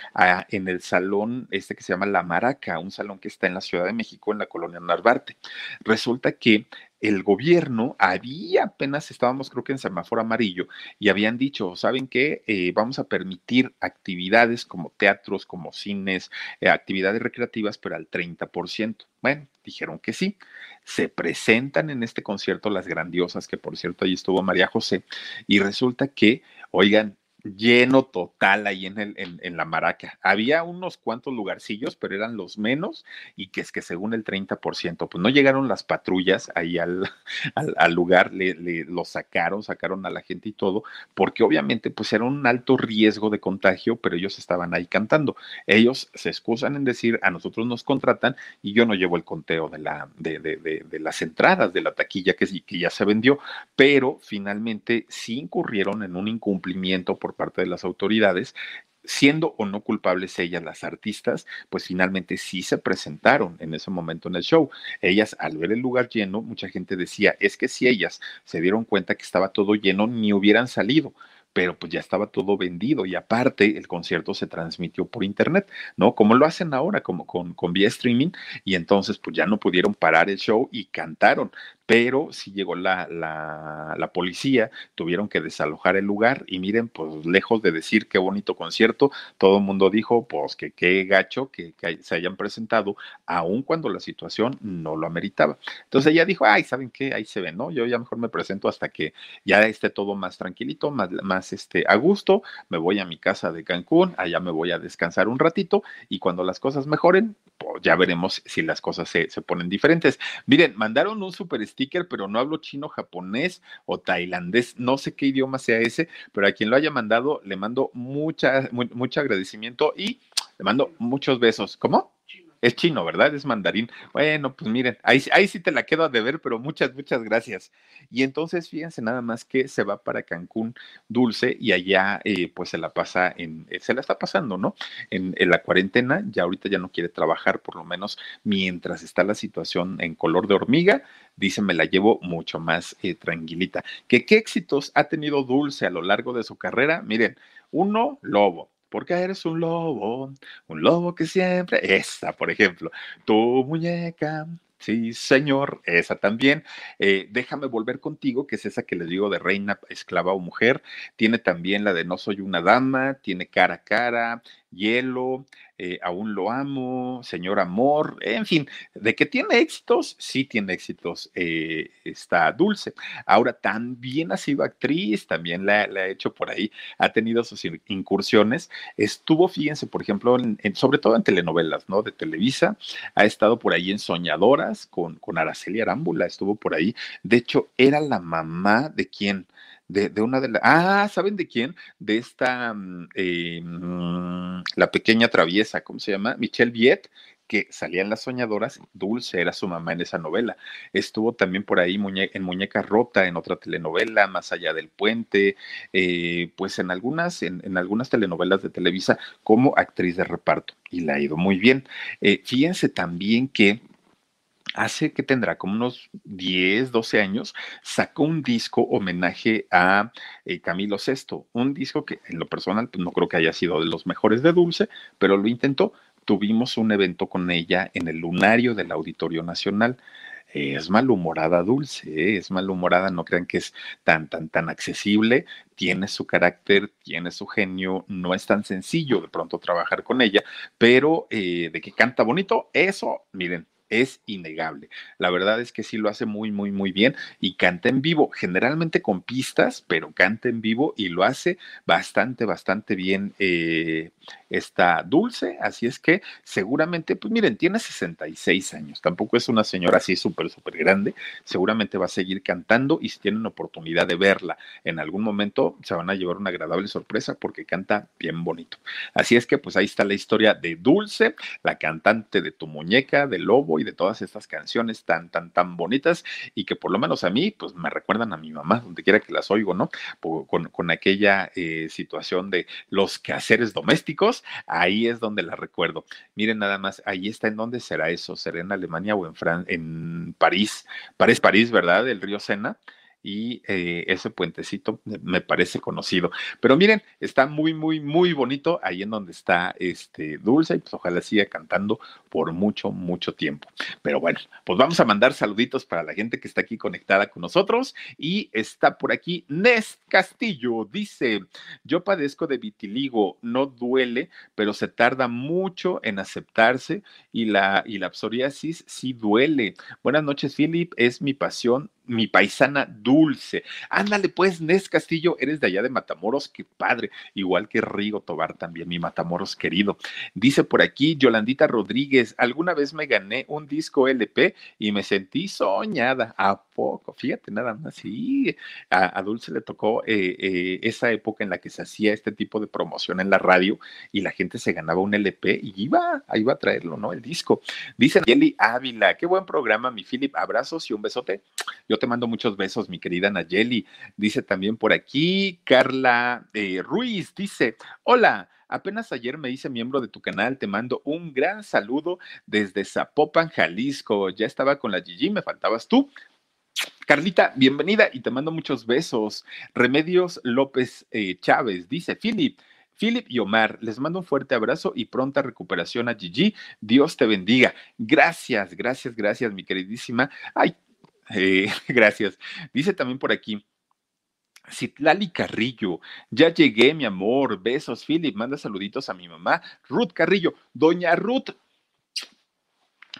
[SPEAKER 1] en el salón este que se llama La Maraca, un salón que está en la Ciudad de México, en la colonia Narvarte. Resulta que el gobierno había apenas estábamos creo que en semáforo amarillo y habían dicho, ¿saben qué? Eh, vamos a permitir actividades como teatros, como cines, eh, actividades recreativas, pero al 30%. Bueno, dijeron que sí. Se presentan en este concierto las grandiosas, que por cierto ahí estuvo María José, y resulta que, oigan, lleno total ahí en, el, en, la maraca. Había unos cuantos lugarcillos, pero eran los menos y que es que según el 30%, pues no llegaron las patrullas ahí al, lugar, le, le, lo sacaron, sacaron a la gente y todo, porque obviamente pues era un alto riesgo de contagio, pero ellos estaban ahí cantando. Ellos se excusan en decir, a nosotros nos contratan y yo no llevo el conteo de, la, de las entradas de la taquilla que, que ya se vendió, pero finalmente sí incurrieron en un incumplimiento por parte de las autoridades siendo o no culpables ellas las artistas, pues finalmente sí se presentaron en ese momento en el show. Ellas al ver el lugar lleno, mucha gente decía, es que si ellas se dieron cuenta que estaba todo lleno, ni hubieran salido pero pues ya estaba todo vendido y aparte el concierto se transmitió por internet, ¿no? Como lo hacen ahora, como con, con vía streaming, y entonces pues ya no pudieron parar el show y cantaron, pero sí llegó la, la, la, policía, tuvieron que desalojar el lugar y miren, pues lejos de decir qué bonito concierto, todo el mundo dijo, pues que qué gacho que, se hayan presentado, aun cuando la situación no lo ameritaba. Entonces ella dijo, ay, ¿saben qué? Ahí se ve, ¿no? Yo ya mejor me presento hasta que ya esté todo más tranquilito, más, más este, a gusto, me voy a mi casa de Cancún, allá me voy a descansar un ratito y cuando las cosas mejoren, ya veremos si las cosas se, se, ponen diferentes. Miren, mandaron un super sticker, pero no hablo chino, japonés o tailandés, no sé qué idioma sea ese, pero a quien lo haya mandado le mando mucha, mucho agradecimiento y le mando muchos besos. ¿Cómo? Es chino, ¿verdad? Es mandarín. Bueno, pues miren, ahí, ahí sí te la quedo a deber, pero muchas, muchas gracias. Y entonces, fíjense nada más que se va para Cancún Dulce y allá eh, pues se la pasa en, eh, se la está pasando, ¿no? En, la cuarentena, ya ahorita ya no quiere trabajar, por lo menos mientras está la situación en color de hormiga, dice, me la llevo mucho más eh, tranquilita. ¿Que qué éxitos ha tenido Dulce a lo largo de su carrera? Miren, uno, Lobo porque eres un lobo, un lobo que siempre, esa, por ejemplo, tu muñeca, Sí, señor, esa también. Eh, déjame volver contigo, que es esa que les digo de reina, esclava o mujer. Tiene también la de no soy una dama, tiene cara a cara, hielo, eh, aún lo amo, señor amor, en fin, de que tiene éxitos, sí tiene éxitos, eh, está dulce. Ahora también ha sido actriz, también la, ha hecho por ahí, ha tenido sus incursiones, estuvo, fíjense, por ejemplo, sobre todo en telenovelas, ¿no? De Televisa, ha estado por ahí en Soñadoras con, con Araceli Arámbula, estuvo por ahí, de hecho, era la mamá de quién de, una de las... Ah, ¿saben de quién? De esta, mm, eh, mm, la pequeña traviesa, ¿cómo se llama? Michelle Viet, que salía en Las Soñadoras, Dulce era su mamá en esa novela. Estuvo también por ahí en Muñeca Rota, en otra telenovela, Más allá del puente, eh, pues en algunas, en, algunas telenovelas de Televisa como actriz de reparto, y la ha ido muy bien. Eh, fíjense también que hace que tendrá como unos 10, 12 años, sacó un disco homenaje a eh, Camilo VI, un disco que en lo personal pues, no creo que haya sido de los mejores de Dulce, pero lo intentó. Tuvimos un evento con ella en el lunario del Auditorio Nacional. es malhumorada Dulce, ¿eh? es malhumorada, no crean que es tan, tan, tan accesible, tiene su carácter, tiene su genio, no es tan sencillo de pronto trabajar con ella, pero eh, de que canta bonito, eso, miren, es innegable. La verdad es que sí lo hace muy, muy, muy bien y canta en vivo, generalmente con pistas, pero canta en vivo y lo hace bastante, bastante bien. Eh, está dulce, así es que seguramente, pues miren, tiene 66 años, tampoco es una señora así súper, súper grande, seguramente va a seguir cantando y si tienen oportunidad de verla en algún momento, se van a llevar una agradable sorpresa porque canta bien bonito. Así es que pues ahí está la historia de Dulce, la cantante de Tu Muñeca, de Lobo y de todas estas canciones tan, tan, tan bonitas y que por lo menos a mí, pues me recuerdan a mi mamá, donde quiera que las oigo, ¿no? Con, con aquella eh, situación de los quehaceres domésticos ahí es donde la recuerdo. Miren nada más, ahí está en dónde será eso, será en Alemania o en, Fran en París, París, París, ¿verdad? El río Sena y eh, ese puentecito me parece conocido. Pero miren, está muy, muy, muy bonito ahí en donde está este Dulce y pues ojalá siga cantando por mucho, mucho tiempo. Pero bueno, pues vamos a mandar saluditos para la gente que está aquí conectada con nosotros y está por aquí Nest Castillo, dice, yo padezco de vitiligo, no duele, pero se tarda mucho en aceptarse y la, y la psoriasis sí duele. Buenas noches, Philip, es mi pasión mi paisana dulce. Ándale, pues, Nes Castillo, eres de allá de Matamoros, qué padre. Igual que Rigo Tobar también, mi Matamoros querido. Dice por aquí Yolandita Rodríguez, alguna vez me gané un disco LP y me sentí soñada. ¿A poco? Fíjate, nada más. Sí, a, Dulce le tocó eh, eh, esa época en la que se hacía este tipo de promoción en la radio y la gente se ganaba un LP y iba, iba a traerlo, ¿no? El disco. Dice Nayeli Ávila, qué buen programa, mi Philip. Abrazos y un besote. Yo te mando muchos besos, mi querida Nayeli. Dice también por aquí Carla eh, Ruiz, dice, hola. Apenas ayer me hice miembro de tu canal, te mando un gran saludo desde Zapopan, Jalisco. Ya estaba con la Gigi, me faltabas tú. Carlita, bienvenida y te mando muchos besos. Remedios López eh, Chávez dice, Philip, Philip y Omar, les mando un fuerte abrazo y pronta recuperación a Gigi. Dios te bendiga. Gracias, gracias, gracias, mi queridísima. Ay, eh, gracias. Dice también por aquí. Citlali Carrillo, ya llegué, mi amor. Besos, Philip. Manda saluditos a mi mamá, Ruth Carrillo. Doña Ruth,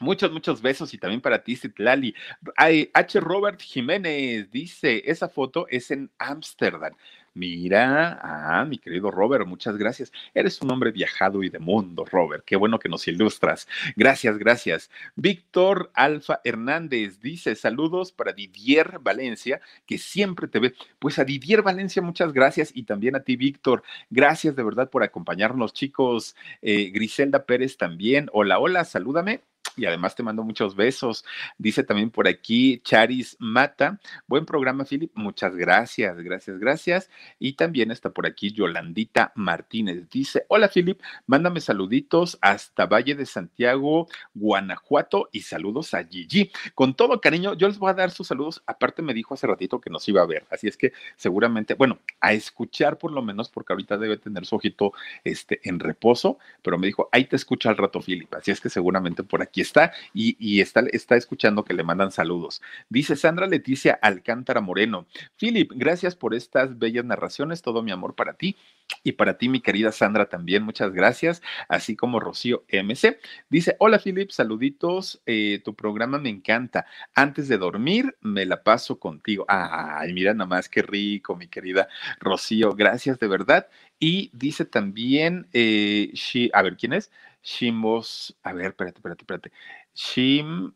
[SPEAKER 1] Muchos, muchos besos y también para ti, Citlali. H. Robert Jiménez dice, esa foto es en Ámsterdam. Mira, ah, mi querido Robert, muchas gracias. Eres un hombre viajado y de mundo, Robert. Qué bueno que nos ilustras. Gracias, gracias. Víctor Alfa Hernández dice: Saludos para Didier Valencia, que siempre te ve. Pues a Didier Valencia, muchas gracias. Y también a ti, Víctor. Gracias de verdad por acompañarnos, chicos. Eh, Griselda Pérez también. Hola, hola, salúdame y además te mando muchos besos. Dice también por aquí Charis Mata. Buen programa, Philip. Muchas gracias, gracias, gracias. Y también está por aquí Yolandita Martínez. Dice, hola, Philip, mándame saluditos hasta Valle de Santiago, Guanajuato y saludos a Gigi. Con todo cariño, yo les voy a dar sus saludos. Aparte me dijo hace ratito que nos iba a ver, así es que seguramente, bueno, a escuchar por lo menos, porque ahorita debe tener su ojito este, en reposo, pero me dijo, ahí te escucha al rato, Philip. Así es que seguramente por aquí está y, está, escuchando que le mandan saludos. Dice Sandra Leticia Alcántara Moreno. Philip, gracias por estas bellas narraciones, todo mi amor para ti. Y para ti, mi querida Sandra, también muchas gracias, así como Rocío MC. Dice, hola Philip, saluditos, eh, tu programa me encanta. Antes de dormir, me la paso contigo. Ay, mira nada más, qué rico, mi querida Rocío, gracias de verdad. Y dice también, eh, a ver, ¿quién es? Shimos, a ver, espérate, espérate, espérate. Shim,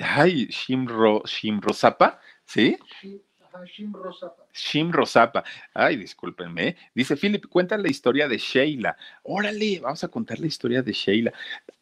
[SPEAKER 1] ay, Shimro, Shimrosapa, ¿sí?
[SPEAKER 2] Shim Rosapa.
[SPEAKER 1] Shim Rosapa. Ay, discúlpenme. Dice Philip, cuenta la historia de Sheila. Órale, vamos a contar la historia de Sheila.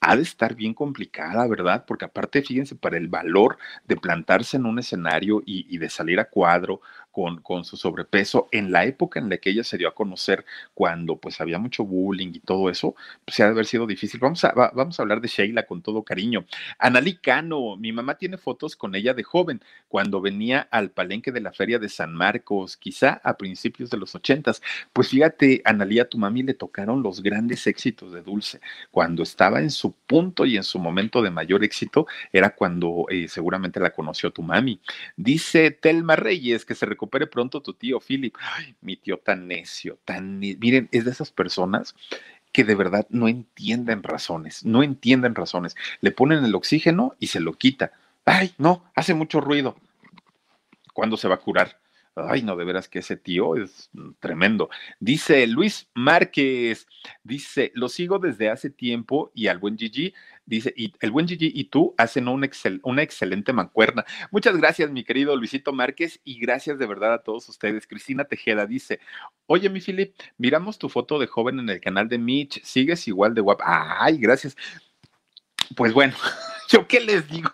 [SPEAKER 1] Ha de estar bien complicada, ¿verdad? Porque aparte, fíjense, para el valor de plantarse en un escenario y, y de salir a cuadro con, con, su sobrepeso en la época en la que ella se dio a conocer, cuando pues había mucho bullying y todo eso, pues ha de haber sido difícil. Vamos a, va, vamos a hablar de Sheila con todo cariño. Analí Cano, mi mamá tiene fotos con ella de joven, cuando venía al palenque de la feria de San Marcos, quizá a principios de los ochentas. Pues fíjate, Analí, a tu mami le tocaron los grandes éxitos de Dulce. Cuando estaba en su punto y en su momento de mayor éxito, era cuando eh, seguramente la conoció tu mami. Dice Telma Reyes que se recuperó recupere pronto tu tío Philip. Ay, mi tío tan necio, tan... Miren, es de esas personas que de verdad no entienden razones, no entienden razones. Le ponen el oxígeno y se lo quita. Ay, no, hace mucho ruido. ¿Cuándo se va a curar? Ay, no, de veras que ese tío es tremendo. Dice Luis Márquez, dice, lo sigo desde hace tiempo y al buen Gigi, dice, y el buen Gigi y tú hacen excel, una excelente mancuerna. Muchas gracias, mi querido Luisito Márquez, y gracias de verdad a todos ustedes. Cristina Tejeda dice, oye, mi Philip, miramos tu foto de joven en el canal de Mitch, sigues igual de guapa. Ay, gracias. Pues bueno, ¿yo qué les digo?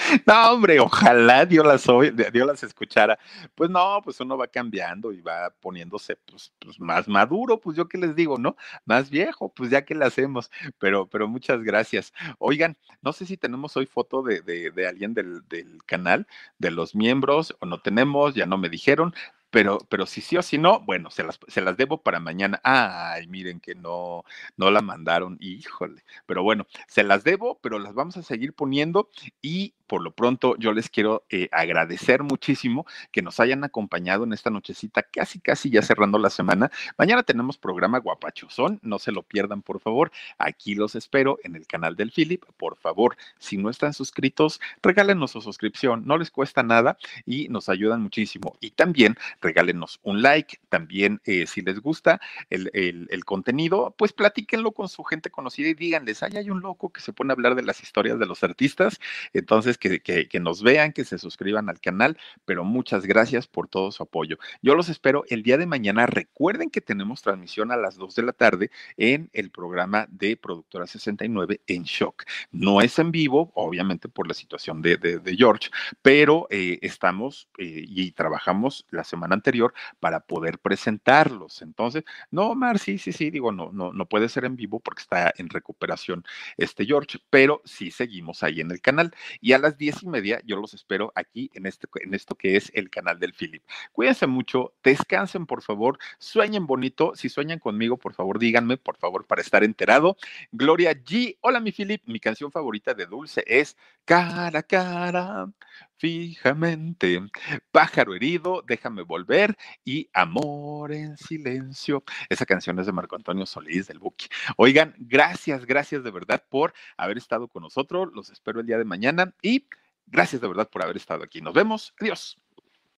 [SPEAKER 1] No, hombre, ojalá Dios las, Dios las escuchara. Pues no, pues uno va cambiando y va poniéndose pues, pues, más maduro, pues yo qué les digo, ¿no? Más viejo, pues ya que le hacemos. Pero, pero muchas gracias. Oigan, no sé si tenemos hoy foto de, de, alguien del, del, canal, de los miembros, o no tenemos, ya no me dijeron, pero, pero si sí o si no, bueno, se las, se las debo para mañana. Ay, miren que no, no la mandaron, híjole. Pero bueno, se las debo, pero las vamos a seguir poniendo y por lo pronto yo les quiero eh, agradecer muchísimo que nos hayan acompañado en esta nochecita, casi, casi ya cerrando la semana. Mañana tenemos programa Guapachosón, no se lo pierdan, por favor. Aquí los espero en el canal del Philip. Por favor, si no están suscritos, regálenos su suscripción, no les cuesta nada y nos ayudan muchísimo. Y también regálenos un like, también eh, si les gusta el, el, contenido, pues platíquenlo con su gente conocida y díganles, ay, hay un loco que se pone a hablar de las historias de los artistas, entonces que, nos vean, que se suscriban al canal, pero muchas gracias por todo su apoyo. Yo los espero el día de mañana. Recuerden que tenemos transmisión a las 2 de la tarde en el programa de Productora 69 en Shock. No es en vivo, obviamente por la situación de, de, George, pero eh, estamos eh, y trabajamos la semana anterior para poder presentarlos. Entonces, no, Mar, sí, sí, sí, digo, no, no, no puede ser en vivo porque está en recuperación este George, pero sí seguimos ahí en el canal. Y a diez y media yo los espero aquí en, este, en esto que es el canal del Philip. Cuídense mucho, descansen por favor, sueñen bonito. Si sueñan conmigo, por favor, díganme, por favor, para estar enterado. Gloria G. Hola, mi Philip. Mi canción favorita de Dulce es Cara Cara, fijamente. Pájaro herido, déjame volver y Amor en silencio. Esa canción es de Marco Antonio Solís del Buki. Oigan, gracias, gracias de verdad por haber estado con nosotros. Los espero el día de mañana y gracias de verdad por haber estado aquí. Nos vemos. Adiós.